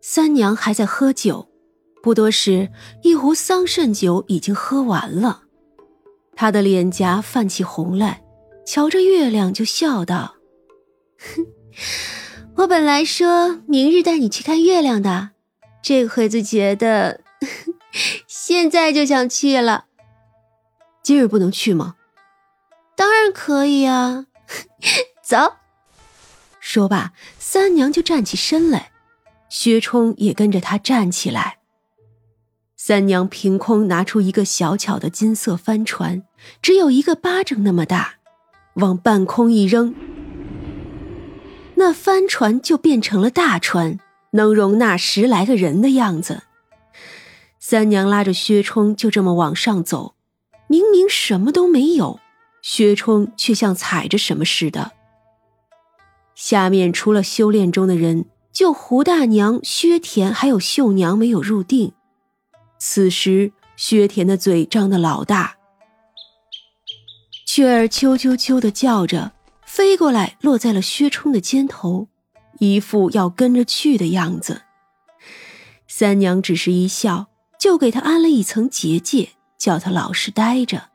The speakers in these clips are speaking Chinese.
三娘还在喝酒，不多时，一壶桑葚酒已经喝完了。她的脸颊泛起红来，瞧着月亮就笑道：“哼，我本来说明日带你去看月亮的，这回子觉得 现在就想去了。今日不能去吗？当然可以啊，走。”说罢，三娘就站起身来。薛冲也跟着他站起来。三娘凭空拿出一个小巧的金色帆船，只有一个巴掌那么大，往半空一扔，那帆船就变成了大船，能容纳十来个人的样子。三娘拉着薛冲就这么往上走，明明什么都没有，薛冲却像踩着什么似的。下面除了修炼中的人。就胡大娘、薛田还有秀娘没有入定。此时，薛田的嘴张得老大，雀儿啾啾啾的叫着，飞过来落在了薛冲的肩头，一副要跟着去的样子。三娘只是一笑，就给他安了一层结界，叫他老实待着。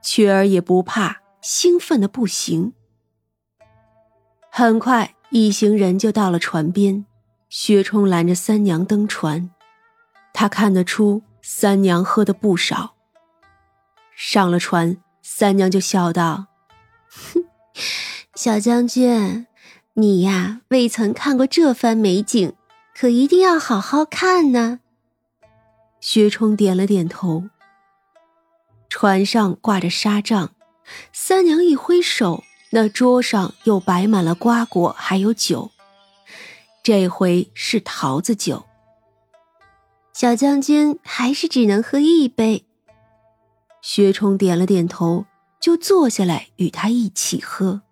雀儿也不怕，兴奋的不行。很快。一行人就到了船边，薛冲拦着三娘登船。他看得出三娘喝的不少。上了船，三娘就笑道：“哼，小将军，你呀未曾看过这番美景，可一定要好好看呢。”薛冲点了点头。船上挂着纱帐，三娘一挥手。那桌上又摆满了瓜果，还有酒。这回是桃子酒。小将军还是只能喝一杯。薛冲点了点头，就坐下来与他一起喝。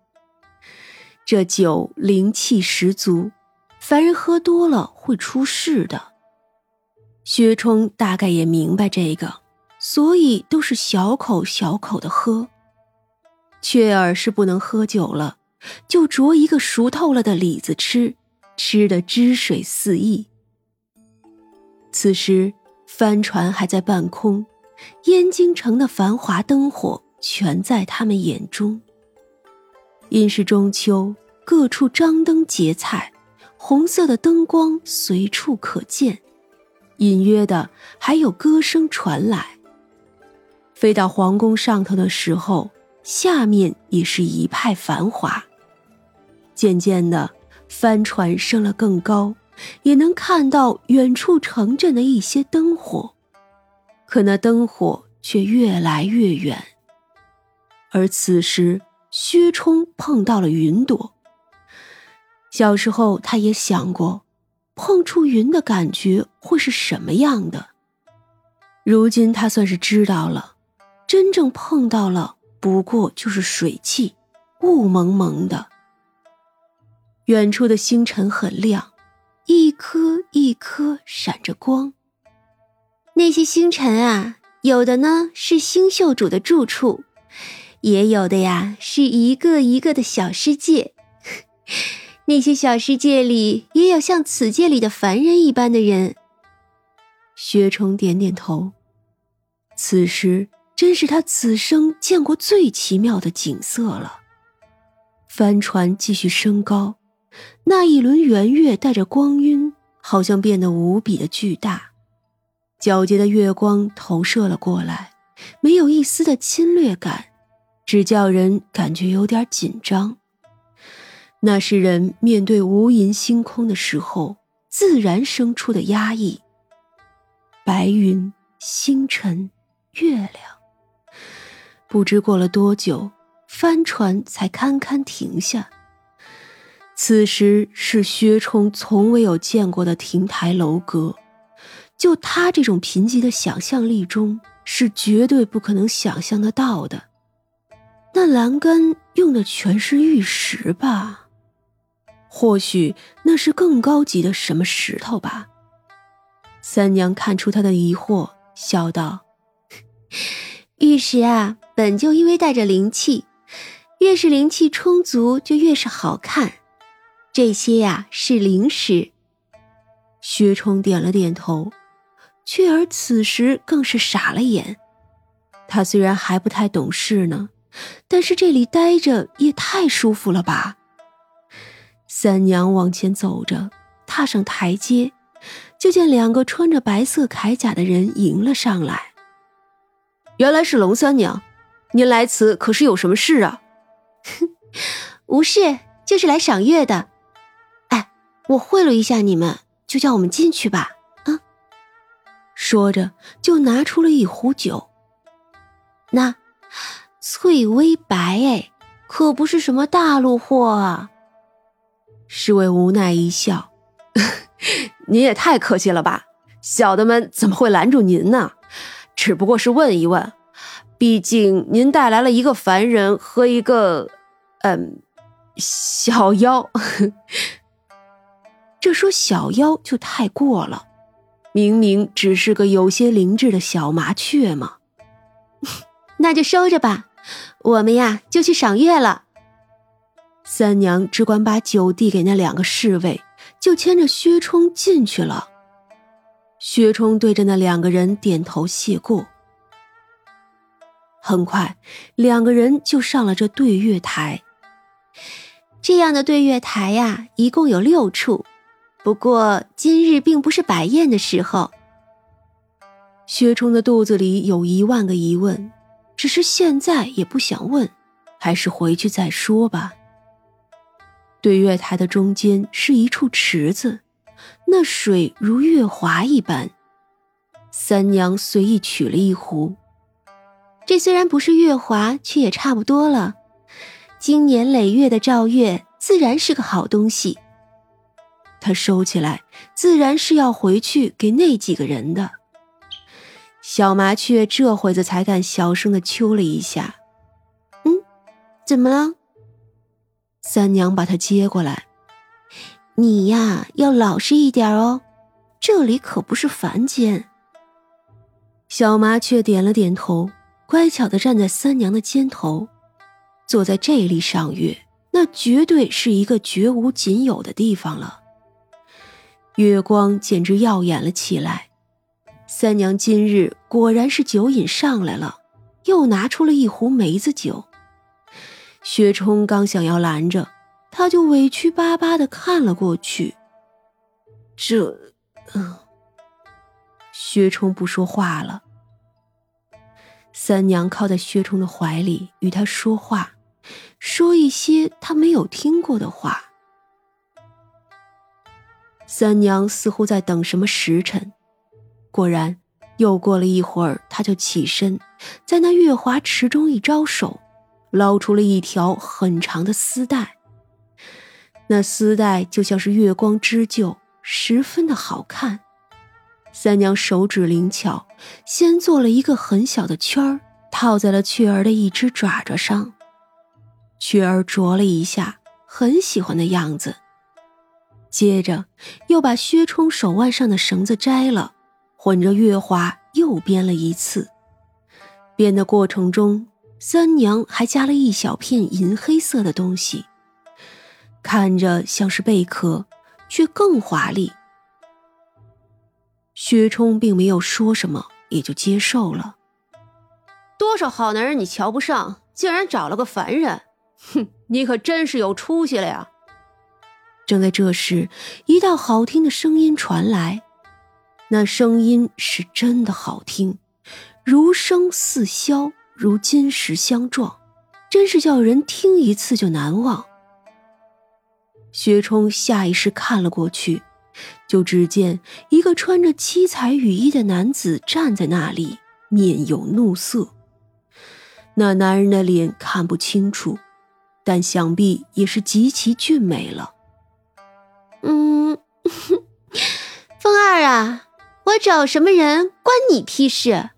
这酒灵气十足，凡人喝多了会出事的。薛冲大概也明白这个，所以都是小口小口的喝。雀儿是不能喝酒了，就啄一个熟透了的李子吃，吃得汁水四溢。此时帆船还在半空，燕京城的繁华灯火全在他们眼中。因是中秋，各处张灯结彩，红色的灯光随处可见，隐约的还有歌声传来。飞到皇宫上头的时候。下面也是一派繁华。渐渐的，帆船升了更高，也能看到远处城镇的一些灯火，可那灯火却越来越远。而此时，薛冲碰到了云朵。小时候，他也想过，碰触云的感觉会是什么样的。如今，他算是知道了，真正碰到了。不过就是水汽，雾蒙蒙的。远处的星辰很亮，一颗一颗闪着光。那些星辰啊，有的呢是星宿主的住处，也有的呀是一个一个的小世界。那些小世界里也有像此界里的凡人一般的人。薛冲点点头。此时。真是他此生见过最奇妙的景色了。帆船继续升高，那一轮圆月带着光晕，好像变得无比的巨大。皎洁的月光投射了过来，没有一丝的侵略感，只叫人感觉有点紧张。那是人面对无垠星空的时候自然生出的压抑。白云、星辰、月亮。不知过了多久，帆船才堪堪停下。此时是薛冲从未有见过的亭台楼阁，就他这种贫瘠的想象力中，是绝对不可能想象得到的。那栏杆用的全是玉石吧？或许那是更高级的什么石头吧？三娘看出他的疑惑，笑道：“玉石啊。”本就因为带着灵气，越是灵气充足，就越是好看。这些呀是灵石。薛冲点了点头，雀儿此时更是傻了眼。他虽然还不太懂事呢，但是这里待着也太舒服了吧。三娘往前走着，踏上台阶，就见两个穿着白色铠甲的人迎了上来。原来是龙三娘，您来此可是有什么事啊？无事，就是来赏月的。哎，我贿赂一下你们，就叫我们进去吧。啊！说着就拿出了一壶酒。那翠微白，哎，可不是什么大陆货啊。侍卫无奈一笑：“ 您也太客气了吧，小的们怎么会拦住您呢？只不过是问一问，毕竟您带来了一个凡人和一个……嗯。”小妖，这说小妖就太过了，明明只是个有些灵智的小麻雀嘛。那就收着吧，我们呀就去赏月了。三娘只管把酒递给那两个侍卫，就牵着薛冲进去了。薛冲对着那两个人点头谢过。很快，两个人就上了这对月台。这样的对月台呀，一共有六处。不过今日并不是摆宴的时候。薛冲的肚子里有一万个疑问，只是现在也不想问，还是回去再说吧。对月台的中间是一处池子，那水如月华一般。三娘随意取了一壶，这虽然不是月华，却也差不多了。经年累月的照月，自然是个好东西。他收起来，自然是要回去给那几个人的。小麻雀这会子才敢小声的啾了一下。嗯，怎么了？三娘把它接过来。你呀，要老实一点哦，这里可不是凡间。小麻雀点了点头，乖巧的站在三娘的肩头。坐在这里赏月，那绝对是一个绝无仅有的地方了。月光简直耀眼了起来。三娘今日果然是酒瘾上来了，又拿出了一壶梅子酒。薛冲刚想要拦着，他就委屈巴巴的看了过去。这……嗯，薛冲不说话了。三娘靠在薛冲的怀里，与他说话。说一些他没有听过的话。三娘似乎在等什么时辰，果然，又过了一会儿，她就起身，在那月华池中一招手，捞出了一条很长的丝带。那丝带就像是月光织就，十分的好看。三娘手指灵巧，先做了一个很小的圈儿，套在了雀儿的一只爪爪上。雀儿啄了一下，很喜欢的样子。接着又把薛冲手腕上的绳子摘了，混着月华又编了一次。编的过程中，三娘还加了一小片银黑色的东西，看着像是贝壳，却更华丽。薛冲并没有说什么，也就接受了。多少好男人你瞧不上，竟然找了个凡人！哼，你可真是有出息了呀！正在这时，一道好听的声音传来，那声音是真的好听，如声似箫，如金石相撞，真是叫人听一次就难忘。薛冲下意识看了过去，就只见一个穿着七彩雨衣的男子站在那里，面有怒色。那男人的脸看不清楚。但想必也是极其俊美了。嗯，风儿啊，我找什么人关你屁事？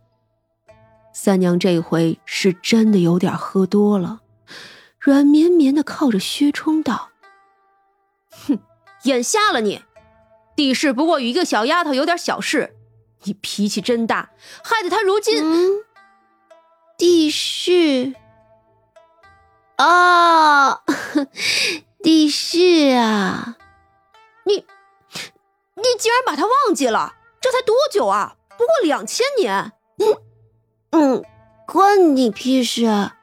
三娘这回是真的有点喝多了，软绵绵的靠着薛冲道：“哼，眼瞎了你！地势不过与一个小丫头有点小事，你脾气真大，害得她如今……地势。”哦，地势啊！你，你竟然把他忘记了？这才多久啊？不过两千年。嗯，关你屁事！啊！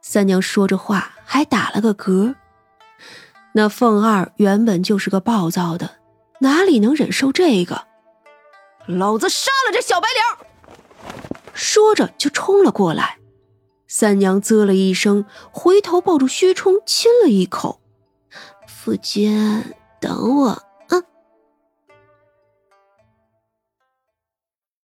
三娘说着话还打了个嗝。那凤二原本就是个暴躁的，哪里能忍受这个？老子杀了这小白脸！说着就冲了过来。三娘啧了一声，回头抱住薛冲亲了一口。夫君，等我。